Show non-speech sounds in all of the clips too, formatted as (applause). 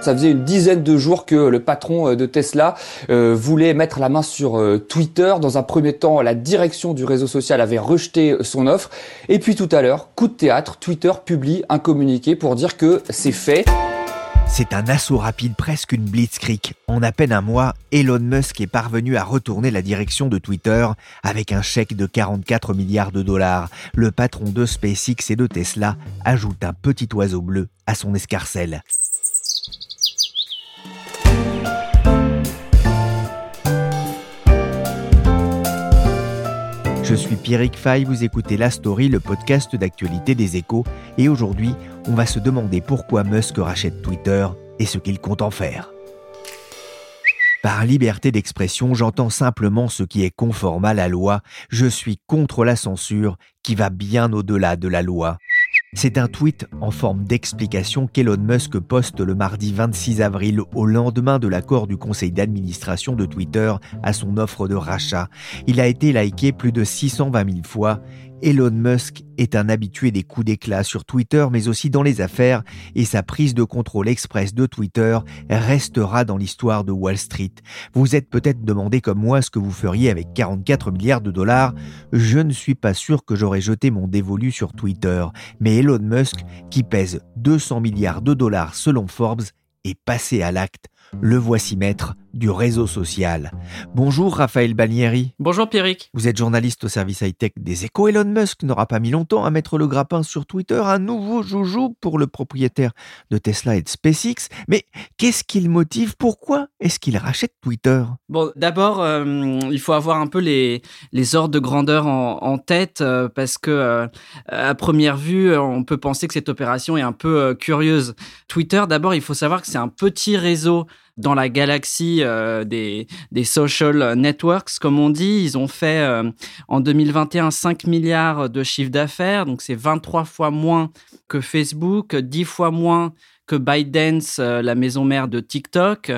Ça faisait une dizaine de jours que le patron euh, de Tesla euh, voulait mettre la main sur euh, Twitter. Dans un premier temps, la direction du réseau social avait rejeté son offre. Et puis tout à l'heure, coup de théâtre, Twitter publie un communiqué pour dire que c'est fait. C'est un assaut rapide, presque une blitzkrieg. En à peine un mois, Elon Musk est parvenu à retourner la direction de Twitter avec un chèque de 44 milliards de dollars. Le patron de SpaceX et de Tesla ajoute un petit oiseau bleu à son escarcelle. Je suis Pierrick Fay, vous écoutez La Story, le podcast d'actualité des échos, et aujourd'hui, on va se demander pourquoi Musk rachète Twitter et ce qu'il compte en faire. Par liberté d'expression, j'entends simplement ce qui est conforme à la loi, je suis contre la censure qui va bien au-delà de la loi. C'est un tweet en forme d'explication qu'Elon Musk poste le mardi 26 avril au lendemain de l'accord du conseil d'administration de Twitter à son offre de rachat. Il a été liké plus de 620 000 fois Elon Musk est un habitué des coups d'éclat sur Twitter, mais aussi dans les affaires, et sa prise de contrôle express de Twitter restera dans l'histoire de Wall Street. Vous êtes peut-être demandé comme moi ce que vous feriez avec 44 milliards de dollars. Je ne suis pas sûr que j'aurais jeté mon dévolu sur Twitter, mais Elon Musk, qui pèse 200 milliards de dollars selon Forbes, est passé à l'acte. Le voici maître du réseau social. Bonjour Raphaël Balnieri. Bonjour Pierrick. Vous êtes journaliste au service high-tech des échos. Elon Musk n'aura pas mis longtemps à mettre le grappin sur Twitter, un nouveau joujou pour le propriétaire de Tesla et de SpaceX. Mais qu'est-ce qu'il motive? Pourquoi est-ce qu'il rachète Twitter? Bon, d'abord, euh, il faut avoir un peu les, les ordres de grandeur en, tête euh, parce que euh, à première vue, on peut penser que cette opération est un peu curieuse. Twitter, d'abord, il faut savoir que c'est un petit réseau dans la galaxie euh, des, des, social networks, comme on dit. Ils ont fait euh, en 2021 5 milliards de chiffre d'affaires, donc c'est 23 fois moins que Facebook, 10 fois moins que ByteDance, euh, la maison mère de TikTok.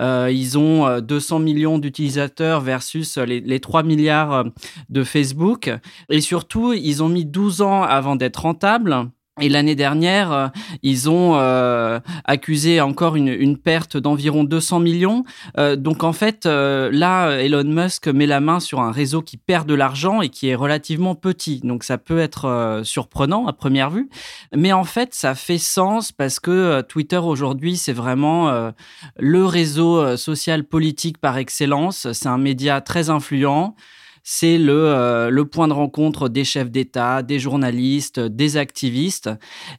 ils ont 200 millions d'utilisateurs versus les, les, 3 milliards de Facebook. Et surtout, ils ont mis 12 ans avant d'être rentables. Et l'année dernière, euh, ils ont euh, accusé encore une, perte d'environ 200 millions. Euh, donc en fait, là, Elon Musk met la main sur un réseau qui perd de l'argent et qui est relativement petit. Donc ça peut être surprenant à première vue. Mais en fait, ça fait sens parce que Twitter aujourd'hui, c'est vraiment le réseau social politique par excellence. C'est un média très influent c'est le, euh, le point de rencontre des chefs d'État, des journalistes, des activistes.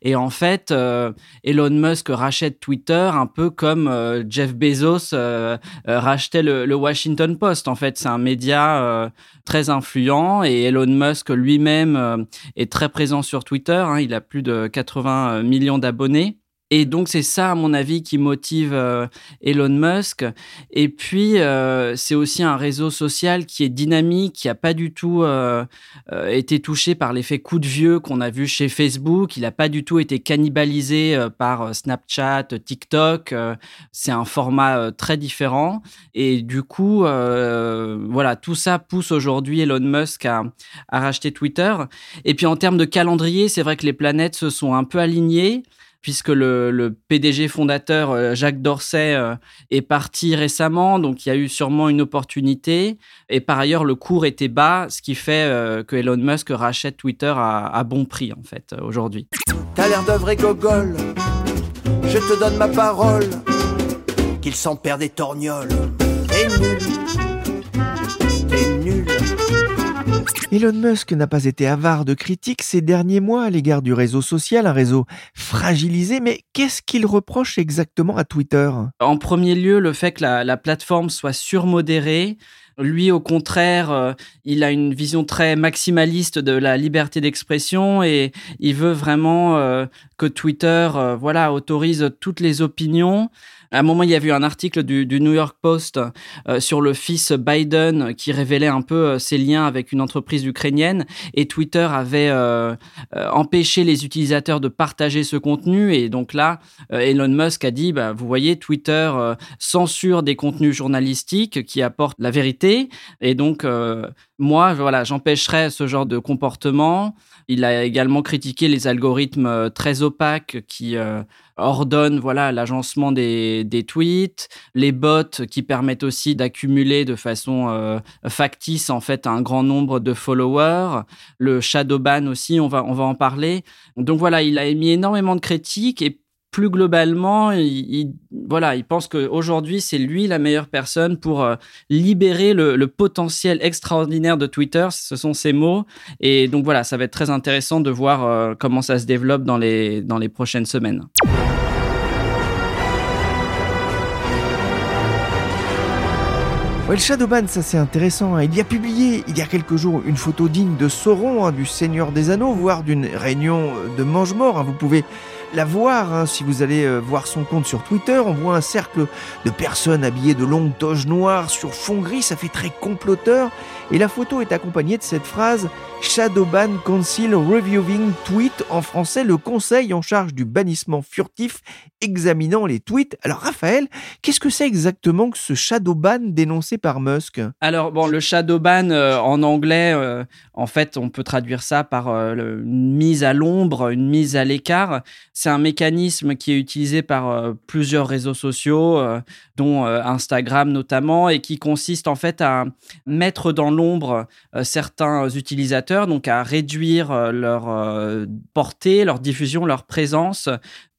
Et en fait, euh, Elon Musk rachète Twitter un peu comme euh, Jeff Bezos rachetait le, Washington Post. En fait, c'est un média très influent et Elon Musk lui-même est très présent sur Twitter. Hein. il a plus de 80 millions d'abonnés. Et donc c'est ça, à mon avis, qui motive euh, Elon Musk. Et puis euh, c'est aussi un réseau social qui est dynamique, qui n'a pas du tout euh, été touché par l'effet coup de vieux qu'on a vu chez Facebook. Il n'a pas du tout été cannibalisé par Snapchat, TikTok. c'est un format très différent. Et du coup, voilà, tout ça pousse aujourd'hui Elon Musk à, à racheter Twitter. Et puis en termes de calendrier, c'est vrai que les planètes se sont un peu alignées puisque le, PDG fondateur euh, Jacques Dorsey euh, est parti récemment, donc il y a eu sûrement une opportunité. Et par ailleurs, le cours était bas, ce qui fait euh, que Elon Musk rachète Twitter à, bon prix, en fait, aujourd'hui. T'as l'air d'un vrai gogol, je te donne ma parole, qu'il s'en perd des torgnoles. Elon Musk n'a pas été avare de critiques ces derniers mois à l'égard du réseau social, un réseau fragilisé, mais qu'est-ce qu'il reproche exactement à Twitter? En premier lieu, le fait que la, plateforme soit surmodérée, Lui, au contraire, il a une vision très maximaliste de la liberté d'expression et il veut vraiment que Twitter, voilà, autorise toutes les opinions à un moment, il y a eu un article du, New York Post euh, sur le fils Biden qui révélait un peu euh, ses liens avec une entreprise ukrainienne et Twitter avait euh, empêché les utilisateurs de partager ce contenu et donc là, Elon Musk a dit, bah, vous voyez, Twitter censure des contenus journalistiques qui apportent la vérité et donc moi, voilà, j'empêcherais ce genre de comportement. Il a également critiqué les algorithmes très opaques qui ordonne voilà l'agencement des, des, tweets, les bots qui permettent aussi d'accumuler de façon euh, factice en fait un grand nombre de followers, le shadow ban aussi, on va on va en parler. Donc voilà, il a émis énormément de critiques et plus globalement, il, voilà, il pense qu'aujourd'hui, c'est lui la meilleure personne pour euh, libérer le, potentiel extraordinaire de Twitter. Ce sont ses mots. Et donc voilà, ça va être très intéressant de voir euh, comment ça se développe dans les, dans les prochaines semaines. Ouais, le Shadowban, ça c'est intéressant. Hein. Il y a publié il y a quelques jours une photo digne de Sauron, hein, du Seigneur des Anneaux, voire d'une réunion de mange-mort. Hein. Vous pouvez la voir. Si vous allez euh, voir son compte sur Twitter, on voit un cercle de personnes habillées de longues toges noires sur fond gris, ça fait très comploteur. Et la photo est accompagnée de cette phrase Shadowban Council Reviewing Tweet, en français le conseil en charge du bannissement furtif examinant les tweets. Alors Raphaël, qu'est-ce que c'est exactement que ce Shadowban dénoncé par Musk? Alors bon, le Shadowban euh, en anglais, euh, en fait, on peut traduire ça par une mise à l'ombre, une mise à l'écart. C'est un mécanisme qui est utilisé par euh, plusieurs réseaux sociaux, euh, dont euh, Instagram notamment, et qui consiste en fait à mettre dans l'ombre certains utilisateurs, donc à réduire leur portée, leur diffusion, leur présence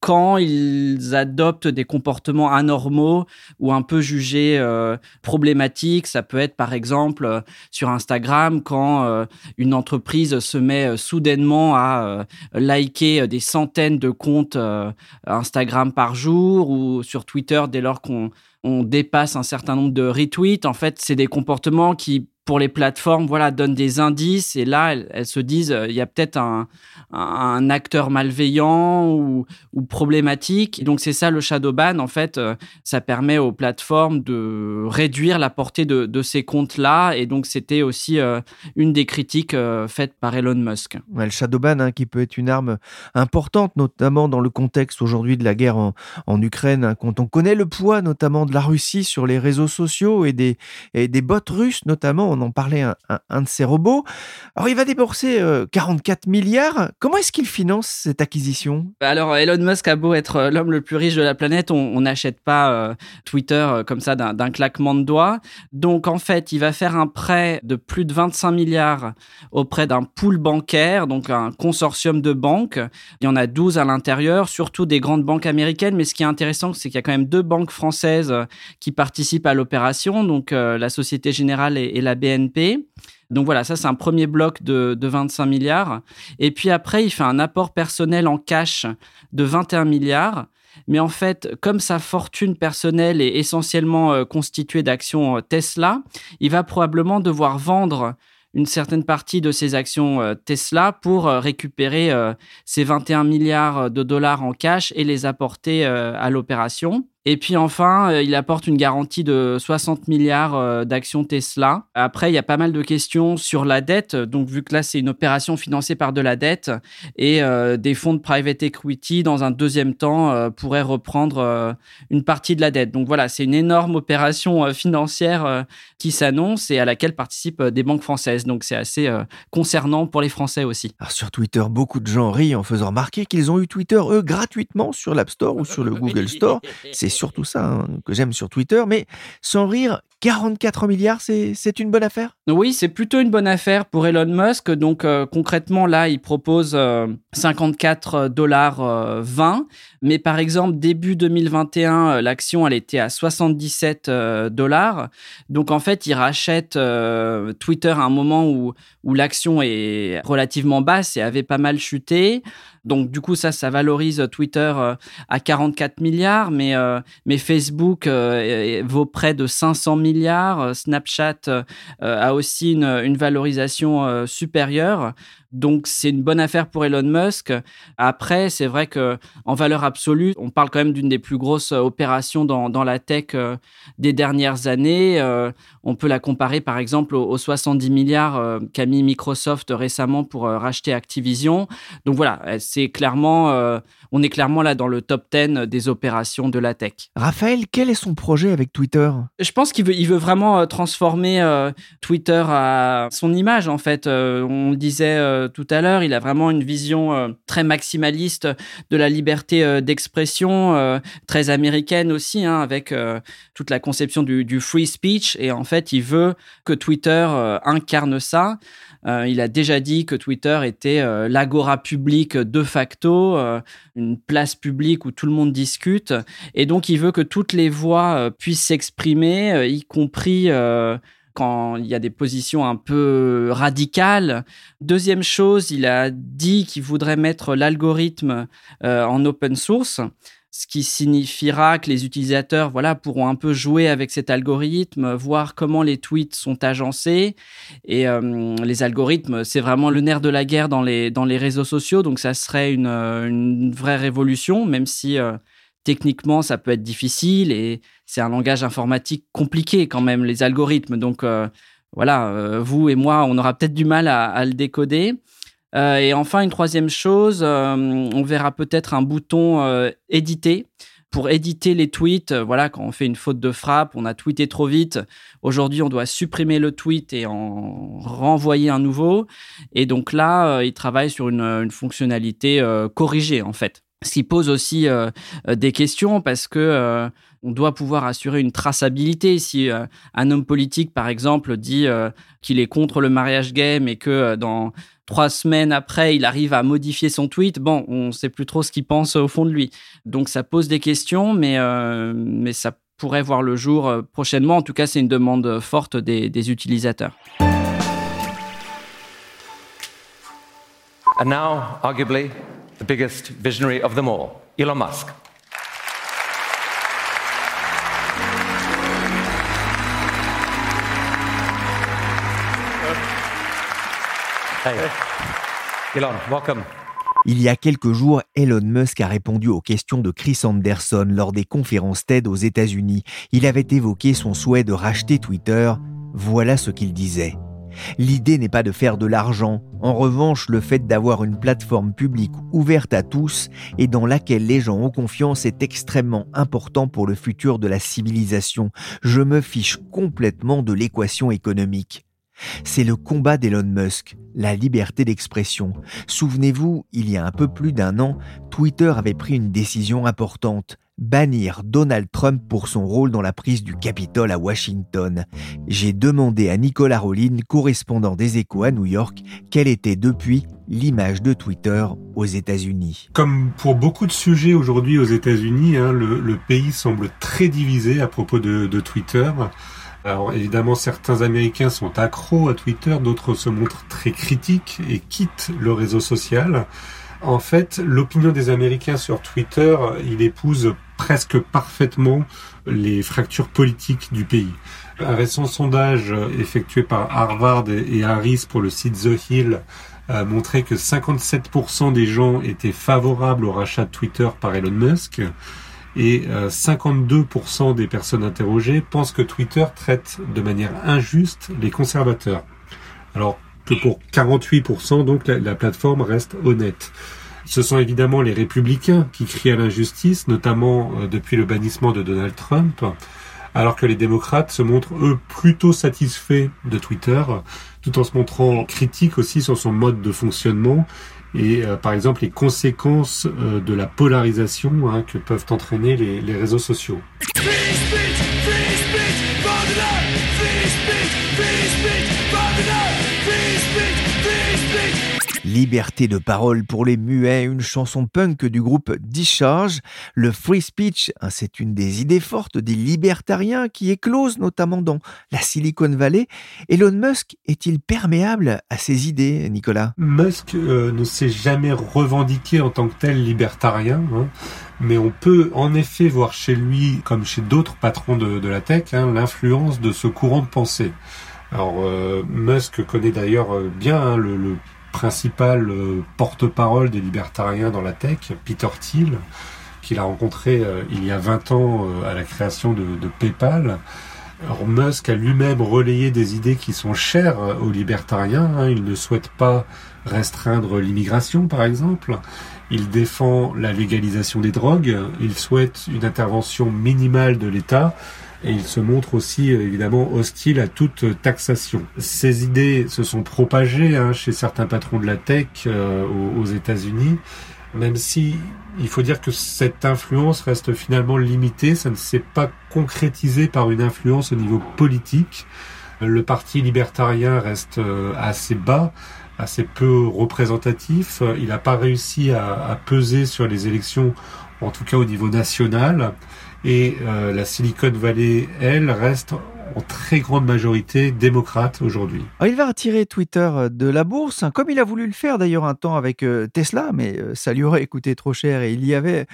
quand ils adoptent des comportements anormaux ou un peu jugés euh, problématiques. Ça peut être par exemple euh, sur Instagram quand euh, une entreprise se met soudainement à liker des centaines de comptes Instagram par jour ou sur Twitter dès lors qu'on dépasse un certain nombre de retweets. En fait, c'est des comportements qui pour les plateformes, voilà, donnent des indices et là, elles, se disent, euh, il y a peut-être un, acteur malveillant ou, problématique. donc, c'est ça le shadow ban. En fait, euh, ça permet aux plateformes de réduire la portée de, ces comptes-là. Et donc, c'était aussi euh, une des critiques faites par Elon Musk. Le shadow ban, hein, qui peut être une arme importante, notamment dans le contexte aujourd'hui de la guerre en, en Ukraine, hein, quand on connaît le poids notamment de la Russie sur les réseaux sociaux et des, et des bots russes notamment on en parlait, un, de ces robots. Alors, il va débourser 44 euh, milliards. Comment est-ce qu'il finance cette acquisition? Bah, Alors, Elon Musk a beau être euh, l'homme le plus riche de la planète, on n'achète pas euh, Twitter comme ça d'un claquement de doigts. Donc, en fait, il va faire un prêt de plus de 25 milliards auprès d'un pool bancaire, donc un consortium de banques. Il y en a 12 à l'intérieur, surtout des grandes banques américaines. Mais ce qui est intéressant, c'est qu'il y a quand même deux banques françaises qui participent à l'opération, donc la Société Générale et, et la BNP. Donc voilà, ça c'est un premier bloc de, 25 milliards. Et puis après, il fait un apport personnel en cash de 21 milliards. Mais en fait, comme sa fortune personnelle est essentiellement euh, constituée d'actions euh, Tesla, il va probablement devoir vendre une certaine partie de ses actions euh, Tesla pour récupérer ces 21 milliards de dollars en cash et les apporter à l'opération. Et puis enfin, euh, il apporte une garantie de 60 milliards euh, d'actions Tesla. Après, il y a pas mal de questions sur la dette. Donc, vu que là, c'est une opération financée par de la dette et euh, des fonds de private equity, dans un deuxième temps, pourraient reprendre une partie de la dette. Donc voilà, c'est une énorme opération financière qui s'annonce et à laquelle participent des banques françaises. Donc, c'est assez concernant pour les Français aussi. Alors, sur Twitter, beaucoup de gens rient en faisant remarquer qu'ils ont eu Twitter, eux, gratuitement sur l'App Store ou sur le Google Store. C'est (laughs) surtout ça hein, que j'aime sur Twitter. Mais sans rire, 44 milliards, c'est une bonne affaire? Oui, c'est plutôt une bonne affaire pour Elon Musk. Donc euh, concrètement, là, il propose 54 euh, dollars 20. Euh, Mais par exemple, début 2021, l'action, elle était à 77 dollars. Donc en fait, il rachète Twitter à un moment où, où l'action est relativement basse et avait pas mal chuté. Donc du coup, ça, ça valorise Twitter à 44 milliards. Mais, mais Facebook vaut près de 500 milliards milliards. Snapchat a aussi une, une valorisation supérieure. Donc c'est une bonne affaire pour Elon Musk. Après, c'est vrai que en valeur absolue, on parle quand même d'une des plus grosses opérations dans, dans la tech euh, des dernières années. Euh, on peut la comparer par exemple aux, 70 milliards euh, qu'a mis Microsoft récemment pour racheter Activision. Donc voilà, c'est clairement, on est clairement là dans le top 10 des opérations de la tech. Raphaël, quel est son projet avec Twitter? Je pense qu'il veut, il veut vraiment transformer Twitter à son image en fait. on le disait euh, tout à l'heure, il a vraiment une vision euh, très maximaliste de la liberté euh, d'expression, très américaine aussi, hein, avec toute la conception du, free speech. Et en fait, il veut que Twitter incarne ça. il a déjà dit que Twitter était l'agora publique de facto, une place publique où tout le monde discute. Et donc, il veut que toutes les voix puissent s'exprimer, y compris quand il y a des positions un peu radicales. Deuxième chose, il a dit qu'il voudrait mettre l'algorithme euh, en open source ce qui signifiera que les utilisateurs voilà, pourront un peu jouer avec cet algorithme, voir comment les tweets sont agencés. Et euh, les algorithmes, c'est vraiment le nerf de la guerre dans les, dans les réseaux sociaux, donc ça serait une, une vraie révolution, même si euh, techniquement, ça peut être difficile et c'est un langage informatique compliqué quand même, les algorithmes. Donc euh, voilà, euh, vous et moi, on aura peut-être du mal à, le décoder. Euh, et enfin, une troisième chose, on verra peut-être un bouton éditer pour éditer les tweets. voilà, quand on fait une faute de frappe, on a tweeté trop vite. Aujourd'hui, on doit supprimer le tweet et en renvoyer un nouveau. Et donc là, il travaille sur une fonctionnalité corrigée en fait. Ce qui pose aussi euh, euh, des questions parce que euh, on doit pouvoir assurer une traçabilité. Si un homme politique, par exemple, dit qu'il est contre le mariage gay, mais que dans trois semaines après, il arrive à modifier son tweet, bon, on ne sait plus trop ce qu'il pense au fond de lui. Donc ça pose des questions, mais, mais ça pourrait voir le jour prochainement. En tout cas, c'est une demande forte des, utilisateurs. And now, arguably, the biggest visionary of them all, Elon Musk. Elon, welcome. Il y a quelques jours, Elon Musk a répondu aux questions de Chris Anderson lors des conférences TED aux États-Unis. Il avait évoqué son souhait de racheter Twitter. Voilà ce qu'il disait. L'idée n'est pas de faire de l'argent, en revanche le fait d'avoir une plateforme publique ouverte à tous et dans laquelle les gens ont confiance est extrêmement important pour le futur de la civilisation. Je me fiche complètement de l'équation économique. C'est le combat d'Elon Musk, la liberté d'expression. Souvenez-vous, il y a un peu plus d'un an, Twitter avait pris une décision importante bannir Donald Trump pour son rôle dans la prise du Capitole à Washington. J'ai demandé à Nicolas Rollin, correspondant des échos à New York, quelle était depuis l'image de Twitter aux États-Unis. Comme pour beaucoup de sujets aujourd'hui aux États-Unis, hein, le, pays semble très divisé à propos de, de Twitter. Alors évidemment, certains Américains sont accros à Twitter, d'autres se montrent très critiques et quittent le réseau social. En fait, l'opinion des Américains sur Twitter, il épouse presque parfaitement les fractures politiques du pays. Un récent sondage effectué par Harvard et Harris pour le site The Hill a montré que 57% des gens étaient favorables au rachat de Twitter par Elon Musk et 52% euh, des personnes interrogées pensent que Twitter traite de manière injuste les conservateurs. Alors que pour 48%, donc la, plateforme reste honnête. Ce sont évidemment les républicains qui crient à l'injustice, notamment euh, depuis le bannissement de Donald Trump, alors que les démocrates se montrent, eux, plutôt satisfaits de Twitter, tout en se montrant critiques aussi sur son mode de fonctionnement et euh, par exemple les conséquences euh, de la polarisation hein, que peuvent entraîner les, les réseaux sociaux. Liberté de parole pour les muets, une chanson punk du groupe Discharge. Le free speech, hein, c'est une des idées fortes des libertariens qui éclosent notamment dans la Silicon Valley. Elon Musk est-il perméable à ces idées, Nicolas? Musk euh, ne s'est jamais revendiqué en tant que tel libertarien. Hein mais on peut en effet voir chez lui, comme chez d'autres patrons de, la tech, hein, l'influence de ce courant de pensée. Alors euh, Musk connaît d'ailleurs euh, bien le, principal euh, porte-parole des libertariens dans la tech, Peter Thiel, qu'il a rencontré il y a 20 ans à la création de, PayPal. Musk a lui-même relayé des idées qui sont chères aux libertariens. Hein. Il ne souhaite pas restreindre l'immigration, par exemple. Il défend la légalisation des drogues, il souhaite une intervention minimale de l'État et il se montre aussi évidemment hostile à toute taxation. Ces idées se sont propagées hein, chez certains patrons de la tech euh, aux, États-Unis, même si il faut dire que cette influence reste finalement limitée, ça ne s'est pas concrétisé par une influence au niveau politique. Le parti libertarien reste euh, assez bas assez peu représentatif. Il n'a pas réussi à, peser sur les élections, en tout cas au niveau national. Et euh, la Silicon Valley, elle, reste en très grande majorité démocrate aujourd'hui. Ah, il va retirer Twitter euh, de la bourse, hein, comme il a voulu le faire d'ailleurs un temps avec euh, Tesla, mais euh, ça lui aurait coûté trop cher et il y avait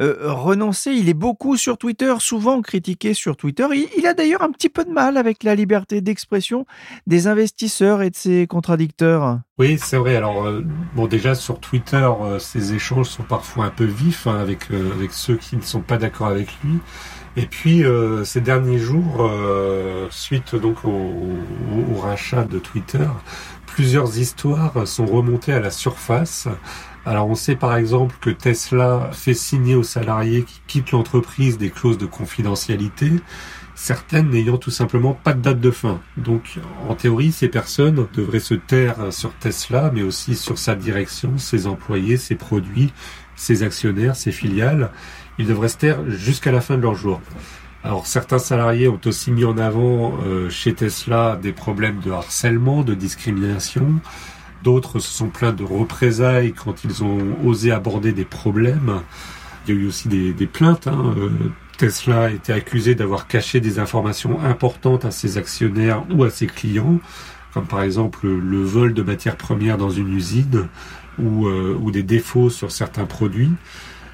renoncé. Il est beaucoup sur Twitter, souvent critiqué sur Twitter. Il, a d'ailleurs un petit peu de mal avec la liberté d'expression des investisseurs et de ses contradicteurs. Oui, c'est vrai. Alors, bon, déjà sur Twitter, ces échanges sont parfois un peu vifs hein, avec, avec ceux qui ne sont pas d'accord avec lui. Et puis euh, ces derniers jours, euh, suite donc au, rachat de Twitter, plusieurs histoires sont remontées à la surface. Alors on sait par exemple que Tesla fait signer aux salariés qui quittent l'entreprise des clauses de confidentialité, certaines n'ayant tout simplement pas de date de fin. Donc en théorie, ces personnes devraient se taire sur Tesla, mais aussi sur sa direction, ses employés, ses produits, ses actionnaires, ses filiales ils devraient se taire jusqu'à la fin de leur jour. Alors certains salariés ont aussi mis en avant euh, chez Tesla des problèmes de harcèlement, de discrimination. D'autres se sont plaints de représailles quand ils ont osé aborder des problèmes. Il y a eu aussi des, plaintes. Hein. Euh, Tesla a été accusé d'avoir caché des informations importantes à ses actionnaires ou à ses clients, comme par exemple le vol de matières premières dans une usine ou, euh, ou des défauts sur certains produits.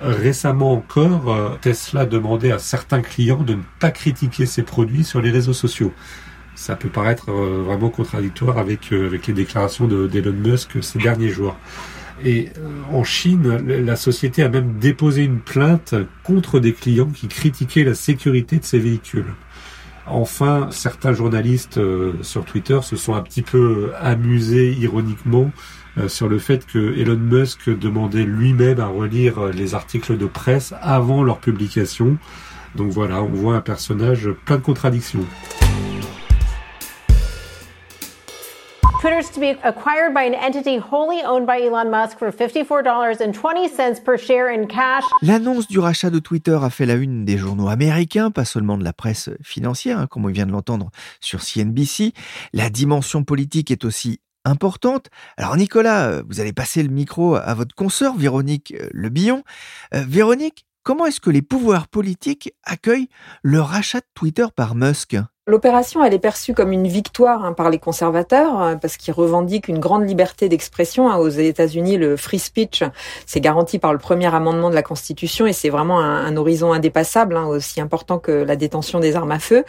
Récemment encore, euh, Tesla demandait à certains clients de ne pas critiquer ses produits sur les réseaux sociaux. Ça peut paraître euh, vraiment contradictoire avec, euh, les déclarations d'Elon Musk ces derniers jours. Et en Chine, la société a même déposé une plainte contre des clients qui critiquaient la sécurité de ses véhicules. Enfin, certains journalistes sur Twitter se sont un petit peu amusés ironiquement sur le fait que Elon Musk demandait lui-même à relire les articles de presse avant leur publication. Donc voilà, on voit un personnage plein de contradictions. Twitter's to be acquired by an entity wholly owned by Elon Musk for $54.20 per share in cash. L'annonce du rachat de Twitter a fait la une des journaux américains, pas seulement de la presse financière, hein, comme on vient de l'entendre sur CNBC. La dimension politique est aussi importante. Alors Nicolas, euh, vous allez passer le micro à votre consoeur Véronique euh, Le Billon. Euh, Véronique, comment est-ce que les pouvoirs politiques accueillent le rachat de Twitter par Musk? L'opération, elle est perçue comme une victoire hein, par les conservateurs hein, parce qu'ils revendiquent une grande liberté d'expression. Hein. Aux États-Unis, le free speech, c'est garanti par le premier amendement de la Constitution et c'est vraiment un, horizon indépassable, aussi important que la détention des armes à feu.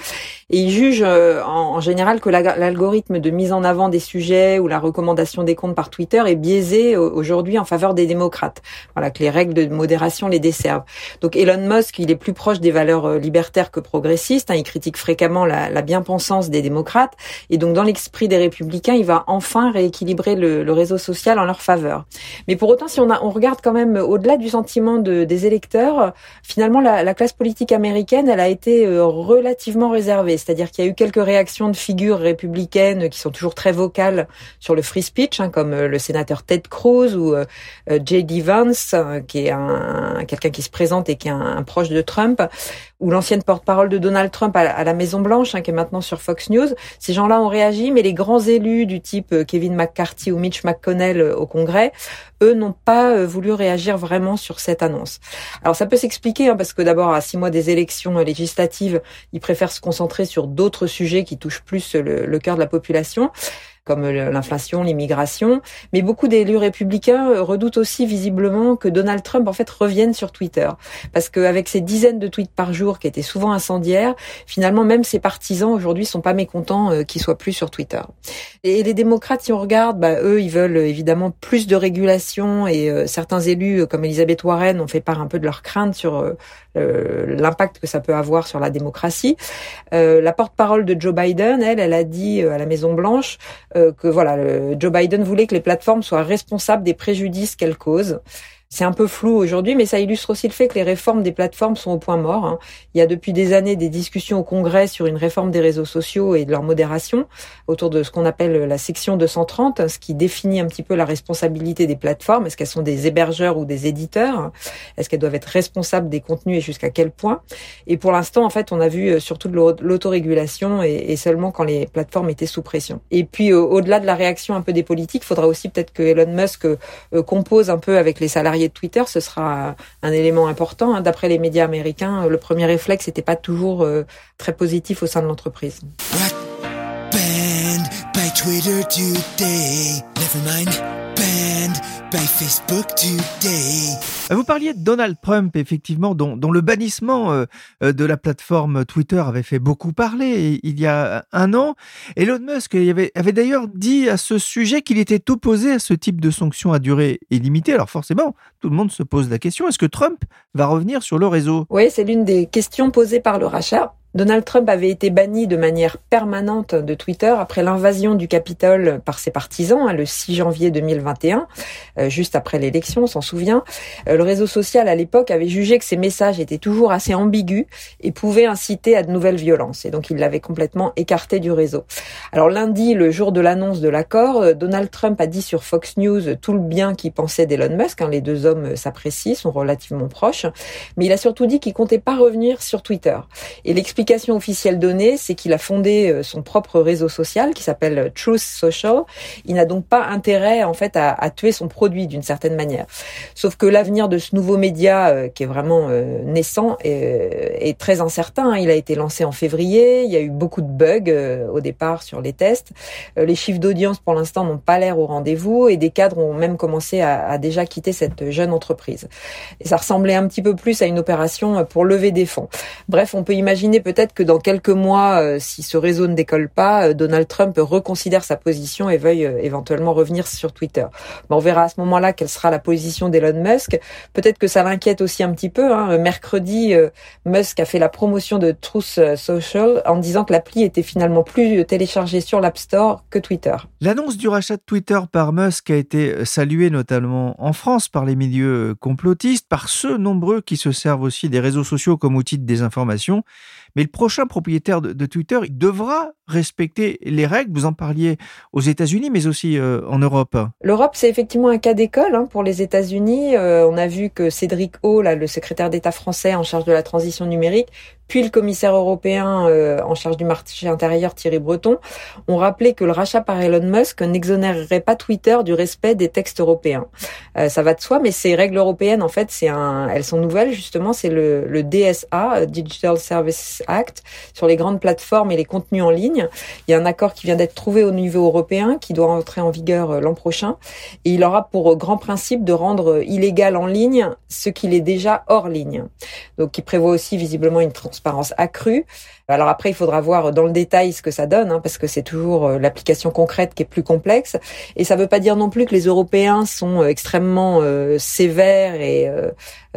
Et ils jugent euh, en, général que l'algorithme de mise en avant des sujets ou la recommandation des comptes par Twitter est biaisé aujourd'hui en faveur des démocrates. Voilà que les règles de modération les desservent. Donc Elon Musk, il est plus proche des valeurs euh, libertaires que progressistes. Il critique fréquemment la la, bien-pensance des démocrates. Et donc, dans l'esprit des républicains, il va enfin rééquilibrer le, réseau social en leur faveur. Mais pour autant, si on, a, on regarde quand même au-delà du sentiment de, des électeurs, finalement, la, classe politique américaine, elle a été euh, relativement réservée. C'est-à-dire qu'il y a eu quelques réactions de figures républicaines qui sont toujours très vocales sur le free speech, hein, comme euh, le sénateur Ted Cruz ou euh, J.D. Vance, qui est un, quelqu'un qui se présente et qui est un, proche de Trump, ou l'ancienne porte-parole de Donald Trump à, la Maison Blanche hein, qui est maintenant sur Fox News. Ces gens-là ont réagi, mais les grands élus du type euh, Kevin McCarthy ou Mitch McConnell euh, au Congrès, eux n'ont pas voulu réagir vraiment sur cette annonce. Alors ça peut s'expliquer hein, parce que d'abord à six mois des élections législatives, ils préfèrent se concentrer sur d'autres sujets qui touchent plus le, le cœur de la population comme l'inflation, l'immigration. Mais beaucoup d'élus républicains euh, redoutent aussi visiblement que Donald Trump en fait revienne sur Twitter, parce qu'avec ses dizaines de tweets par jour qui étaient souvent incendiaires, finalement même ses partisans aujourd'hui sont pas mécontents euh, qu'il soit plus sur Twitter. Et les démocrates, si on regarde, bah, eux, ils veulent évidemment plus de régulation et euh, certains élus comme Elizabeth Warren ont fait part un peu de leurs craintes sur l'impact que ça peut avoir sur la démocratie. la porte-parole de Joe Biden, elle, elle a dit à la Maison Blanche euh, que voilà, Joe Biden voulait que les plateformes soient responsables des préjudices qu'elles causent. C'est un peu flou aujourd'hui, mais ça illustre aussi le fait que les réformes des plateformes sont au point mort. Hein. Il y a depuis des années des discussions au Congrès sur une réforme des réseaux sociaux et de leur modération autour de ce qu'on appelle la section 230, ce qui définit un petit peu la responsabilité des plateformes. Est-ce qu'elles sont des hébergeurs ou des éditeurs? Est-ce qu'elles doivent être responsables des contenus et jusqu'à quel point? Et pour l'instant, en fait, on a vu euh, surtout de l'autorégulation et, seulement quand les plateformes étaient sous pression. Et puis, au-delà de la réaction un peu des politiques, il faudra aussi peut-être que Elon Musk euh, compose un peu avec les salariés Twitter, ce sera un élément important. Hein. D'après les médias américains, le premier réflexe n'était pas toujours euh, très positif au sein de l'entreprise. Vous parliez de Donald Trump, effectivement, dont, le bannissement euh, euh, de la plateforme Twitter avait fait beaucoup parler il y a un an. Elon Musk avait, avait d'ailleurs dit à ce sujet qu'il était opposé à ce type de sanctions à durée illimitée. Alors forcément, tout le monde se pose la question, est-ce que Trump va revenir sur le réseau? Oui, c'est l'une des questions posées par le rachat. Donald Trump avait été banni de manière permanente de Twitter après l'invasion du Capitole par ses partisans hein, le 6 janvier 2021, euh, juste après l'élection, on s'en souvient. Euh, le réseau social à l'époque avait jugé que ses messages étaient toujours assez ambigus et pouvaient inciter à de nouvelles violences. Et donc il l'avait complètement écarté du réseau. Alors lundi, le jour de l'annonce de l'accord, euh, Donald Trump a dit sur Fox News tout le bien qu'il pensait d'Elon Musk. Hein, les deux hommes s'apprécient, sont relativement proches. Mais il a surtout dit qu'il comptait pas revenir sur Twitter. Et l'explication officielle donnée, c'est qu'il a fondé euh, son propre réseau social qui s'appelle euh, Truth Social. Il n'a donc pas intérêt en fait à, tuer son produit d'une certaine manière. Sauf que l'avenir de ce nouveau média euh, qui est vraiment naissant est, très incertain. Il a été lancé en février. Il y a eu beaucoup de bugs au départ sur les tests. les chiffres d'audience pour l'instant n'ont pas l'air au rendez-vous et des cadres ont même commencé à, déjà quitter cette jeune entreprise. Et ça ressemblait un petit peu plus à une opération pour lever des fonds. Bref, on peut imaginer peut peut-être que dans quelques mois, euh, si ce réseau ne décolle pas, euh, Donald Trump reconsidère sa position et veuille euh, éventuellement revenir sur Twitter. on verra à ce moment-là quelle sera la position d'Elon Musk. Peut-être que ça l'inquiète aussi un petit peu. Hein. Mercredi, Musk a fait la promotion de Truth Social en disant que l'appli était finalement plus téléchargée sur l'App Store que Twitter. L'annonce du rachat de Twitter par Musk a été saluée notamment en France par les milieux complotistes, par ceux nombreux qui se servent aussi des réseaux sociaux comme outil de désinformation. Mais le prochain propriétaire de, Twitter, il devra respecter les règles. Vous en parliez aux États-Unis, mais aussi euh, en Europe. L'Europe, c'est effectivement un cas d'école hein, pour les États-Unis. Euh, on a vu que Cédric O, là, le secrétaire d'État français en charge de la transition numérique, puis le commissaire européen euh, en charge du marché intérieur Thierry Breton ont rappelé que le rachat par Elon Musk n'exonérerait pas Twitter du respect des textes européens. Euh, ça va de soi, mais ces règles européennes, en fait, c'est elles sont nouvelles justement. C'est le, le DSA, Digital Services Act, sur les grandes plateformes et les contenus en ligne. Il y a un accord qui vient d'être trouvé au niveau européen, qui doit entrer en vigueur euh, l'an prochain, et il aura pour grand principe de rendre illégal en ligne ce qu'il est déjà hors ligne. Donc, il prévoit aussi visiblement une transparence accrue. Alors après, il faudra voir dans le détail ce que ça donne, hein, parce que c'est toujours euh, l'application concrète qui est plus complexe. Et ça ne veut pas dire non plus que les Européens sont euh, extrêmement euh, sévères et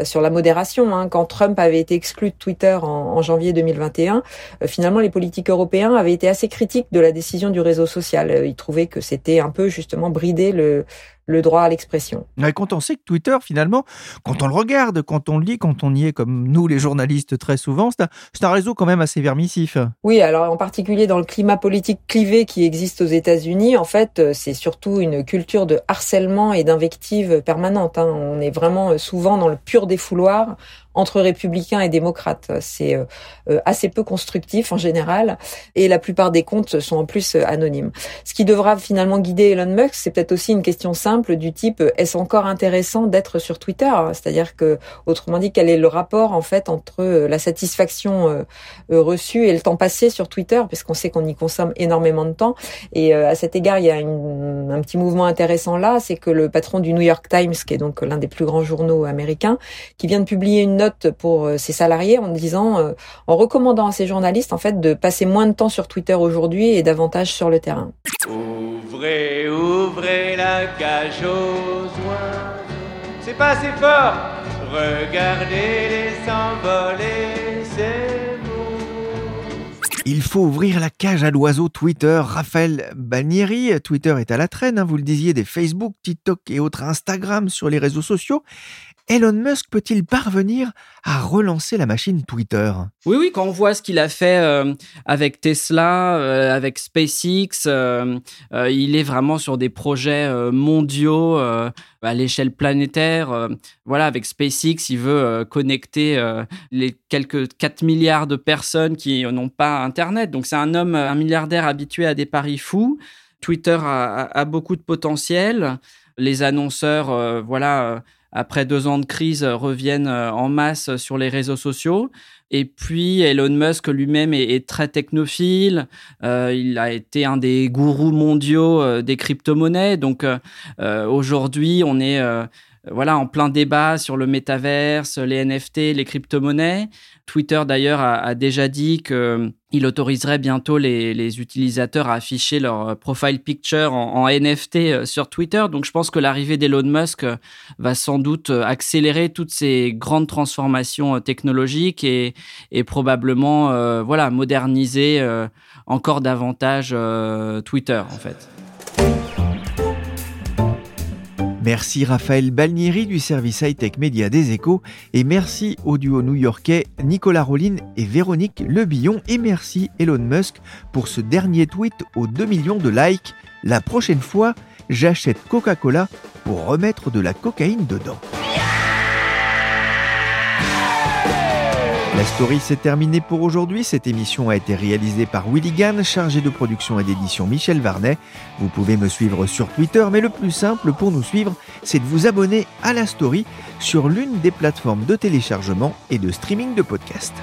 sur la modération. Hein. Quand Trump avait été exclu de Twitter en, janvier 2021, finalement, les politiques européens avaient été assez critiques de la décision du réseau social. Ils trouvaient que c'était un peu justement brider le le droit à l'expression. quand on sait que Twitter, finalement, quand on le regarde, quand on le lit, quand on y est comme nous les journalistes très souvent, c'est un, un, réseau quand même assez vermissif. Oui, alors en particulier dans le climat politique clivé qui existe aux États-Unis, en fait, euh, c'est surtout une culture de harcèlement et d'invective permanente. Hein. On est vraiment euh, souvent dans le pur défouloir entre républicains et démocrates. C'est euh, euh, assez peu constructif en général et la plupart des comptes sont en plus euh, anonymes. Ce qui devra finalement guider Elon Musk, c'est peut-être aussi une question simple du type est-ce encore intéressant d'être sur Twitter? C'est-à-dire que autrement dit quel est le rapport en fait entre la satisfaction reçue et le temps passé sur Twitter? Puisqu'on sait qu'on y consomme énormément de temps et à cet égard il y a une, un petit mouvement intéressant là, c'est que le patron du New York Times qui est donc l'un des plus grands journaux américains qui vient de publier une note pour euh, ses salariés en disant, euh, en recommandant à ses journalistes en fait de passer moins de temps sur Twitter aujourd'hui et davantage sur le terrain. Ouvrez, ouvrez la cage aux oiseaux. C'est pas assez fort. Regardez-les s'envoler, c'est il faut ouvrir la cage à l'oiseau Twitter. Raphaël Balnieri, Twitter est à la traîne, hein, vous le disiez, des Facebook, TikTok et autres Instagram sur les réseaux sociaux. Elon Musk peut-il parvenir à relancer la machine Twitter? Oui, oui, quand on voit ce qu'il a fait euh, avec Tesla, euh, avec SpaceX, euh, il est vraiment sur des projets mondiaux à l'échelle planétaire. voilà, avec SpaceX, il veut connecter les quelques 4 milliards de personnes qui n'ont pas Internet. Donc c'est un homme, un milliardaire habitué à des paris fous. Twitter a, a beaucoup de potentiel. Les annonceurs, voilà après deux ans de crise, euh, reviennent euh, en masse sur les réseaux sociaux. Et puis Elon Musk lui-même est, très technophile. Euh, il a été un des gourous mondiaux des crypto-monnaies. Donc aujourd'hui, on est voilà en plein débat sur le métaverse, les NFT, les crypto-monnaies. Twitter d'ailleurs a, déjà dit qu'il autoriserait bientôt les, utilisateurs à afficher leur euh, profile picture en, NFT euh, sur Twitter. Donc je pense que l'arrivée d'Elon Musk euh, va sans doute accélérer toutes ces grandes transformations technologiques et, probablement voilà moderniser encore davantage Twitter en fait. Merci Raphaël Balnieri du service high-tech média des échos et merci au duo new-yorkais Nicolas Rollin et Véronique Lebillon et merci Elon Musk pour ce dernier tweet aux 2 millions de likes. La prochaine fois, j'achète Coca-Cola pour remettre de la cocaïne dedans. La story s'est terminée pour aujourd'hui. Cette émission a été réalisée par Willy Gann, chargé de production et d'édition Michel Varnet. Vous pouvez me suivre sur Twitter, mais le plus simple pour nous suivre, c'est de vous abonner à la story sur l'une des plateformes de téléchargement et de streaming de podcasts.